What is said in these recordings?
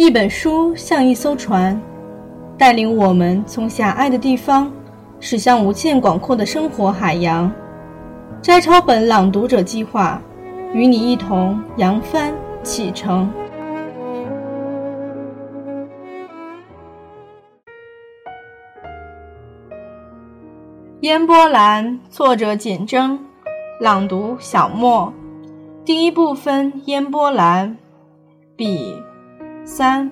一本书像一艘船，带领我们从狭隘的地方驶向无限广阔的生活海洋。摘抄本朗读者计划，与你一同扬帆启程。烟波兰，作者简征，朗读小莫。第一部分：烟波兰，比三，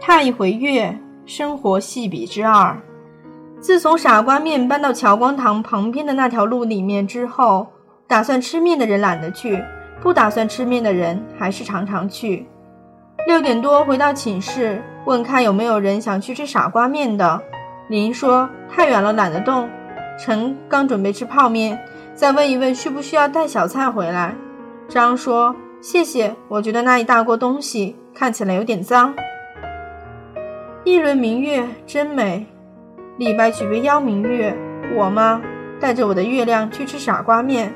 踏一回月，生活细笔之二。自从傻瓜面搬到乔光堂旁边的那条路里面之后，打算吃面的人懒得去，不打算吃面的人还是常常去。六点多回到寝室，问看有没有人想去吃傻瓜面的。林说太远了，懒得动。陈刚准备吃泡面，再问一问需不需要带小菜回来。张说：“谢谢，我觉得那一大锅东西看起来有点脏。”一轮明月真美。李白举杯邀明月，我吗？带着我的月亮去吃傻瓜面。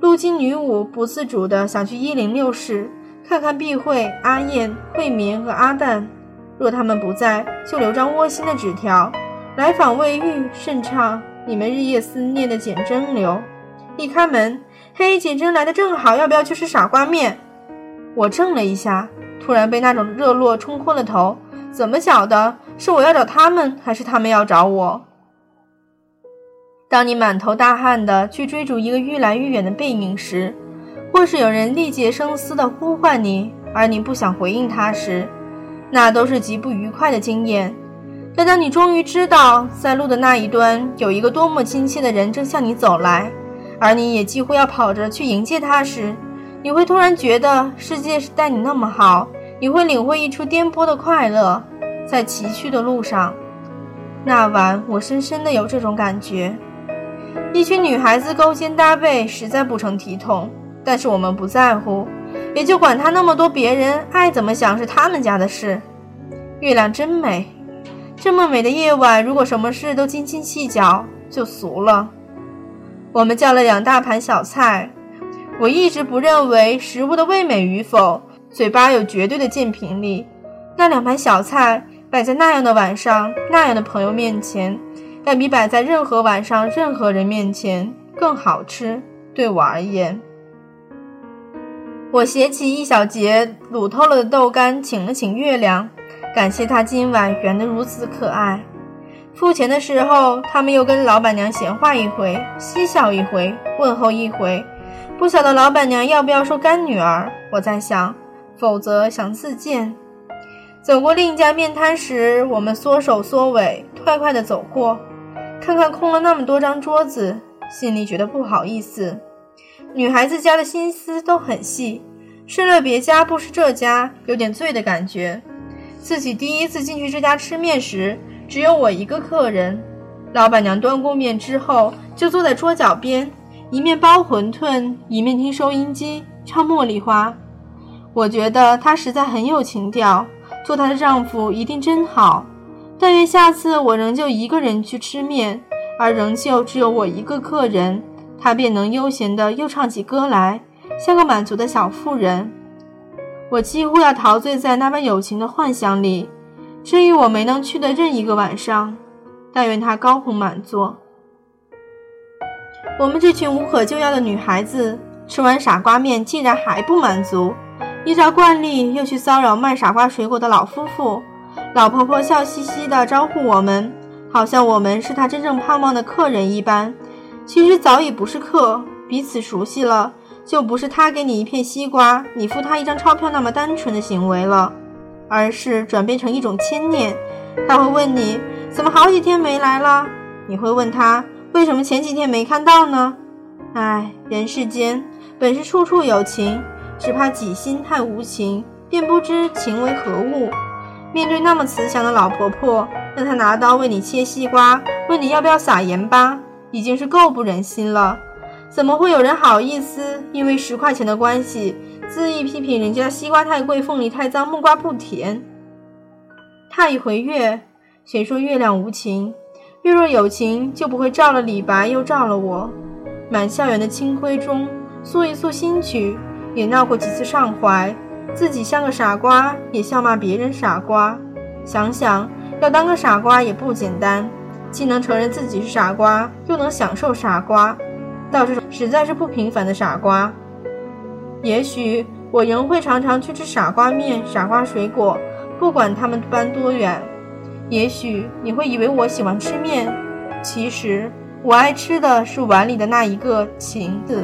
陆金女武不自主的想去一零六室看看碧慧、阿燕、慧民和阿蛋。若他们不在，就留张窝心的纸条。来访未遇，甚畅。你们日夜思念的简真流。一开门，嘿，简真来的正好，要不要去吃傻瓜面？我怔了一下，突然被那种热络冲昏了头。怎么晓得是我要找他们，还是他们要找我？当你满头大汗的去追逐一个愈来愈远的背影时，或是有人力竭声嘶的呼唤你，而你不想回应他时，那都是极不愉快的经验。但当你终于知道，在路的那一端有一个多么亲切的人正向你走来，而你也几乎要跑着去迎接他时，你会突然觉得世界是待你那么好，你会领会一出颠簸的快乐。在崎岖的路上，那晚我深深的有这种感觉。一群女孩子勾肩搭背，实在不成体统，但是我们不在乎，也就管他那么多，别人爱怎么想是他们家的事。月亮真美。这么美的夜晚，如果什么事都斤斤计较，就俗了。我们叫了两大盘小菜。我一直不认为食物的味美与否，嘴巴有绝对的鉴评力。那两盘小菜摆在那样的晚上，那样的朋友面前，要比摆在任何晚上任何人面前更好吃。对我而言，我携起一小截卤透了的豆干，请了请月亮。感谢他今晚圆得如此可爱。付钱的时候，他们又跟老板娘闲话一回，嬉笑一回，问候一回。不晓得老板娘要不要说干女儿？我在想，否则想自荐。走过另一家面摊时，我们缩手缩尾，快快地走过，看看空了那么多张桌子，心里觉得不好意思。女孩子家的心思都很细，吃了别家不吃这家，有点醉的感觉。自己第一次进去这家吃面时，只有我一个客人。老板娘端过面之后，就坐在桌角边，一面包馄饨，一面听收音机唱《茉莉花》。我觉得她实在很有情调，做她的丈夫一定真好。但愿下次我仍旧一个人去吃面，而仍旧只有我一个客人，她便能悠闲的又唱起歌来，像个满足的小妇人。我几乎要陶醉在那般友情的幻想里。至于我没能去的任一个晚上，但愿他高朋满座。我们这群无可救药的女孩子吃完傻瓜面，竟然还不满足，依照惯例又去骚扰卖傻瓜水果的老夫妇。老婆婆笑嘻嘻地招呼我们，好像我们是她真正盼望的客人一般。其实早已不是客，彼此熟悉了。就不是他给你一片西瓜，你付他一张钞票那么单纯的行为了，而是转变成一种牵念。他会问你怎么好几天没来了，你会问他为什么前几天没看到呢？唉，人世间本是处处有情，只怕己心太无情，便不知情为何物。面对那么慈祥的老婆婆，让她拿刀为你切西瓜，问你要不要撒盐巴，已经是够不忍心了。怎么会有人好意思因为十块钱的关系，恣意批评人家西瓜太贵、凤梨太脏、木瓜不甜？踏一回月，谁说月亮无情？月若有情，就不会照了李白，又照了我。满校园的清辉中，诉一诉新曲，也闹过几次上怀。自己像个傻瓜，也笑骂别人傻瓜。想想，要当个傻瓜也不简单，既能承认自己是傻瓜，又能享受傻瓜，到这种实在是不平凡的傻瓜。也许我仍会常常去吃傻瓜面、傻瓜水果，不管他们搬多远。也许你会以为我喜欢吃面，其实我爱吃的是碗里的那一个“情”字。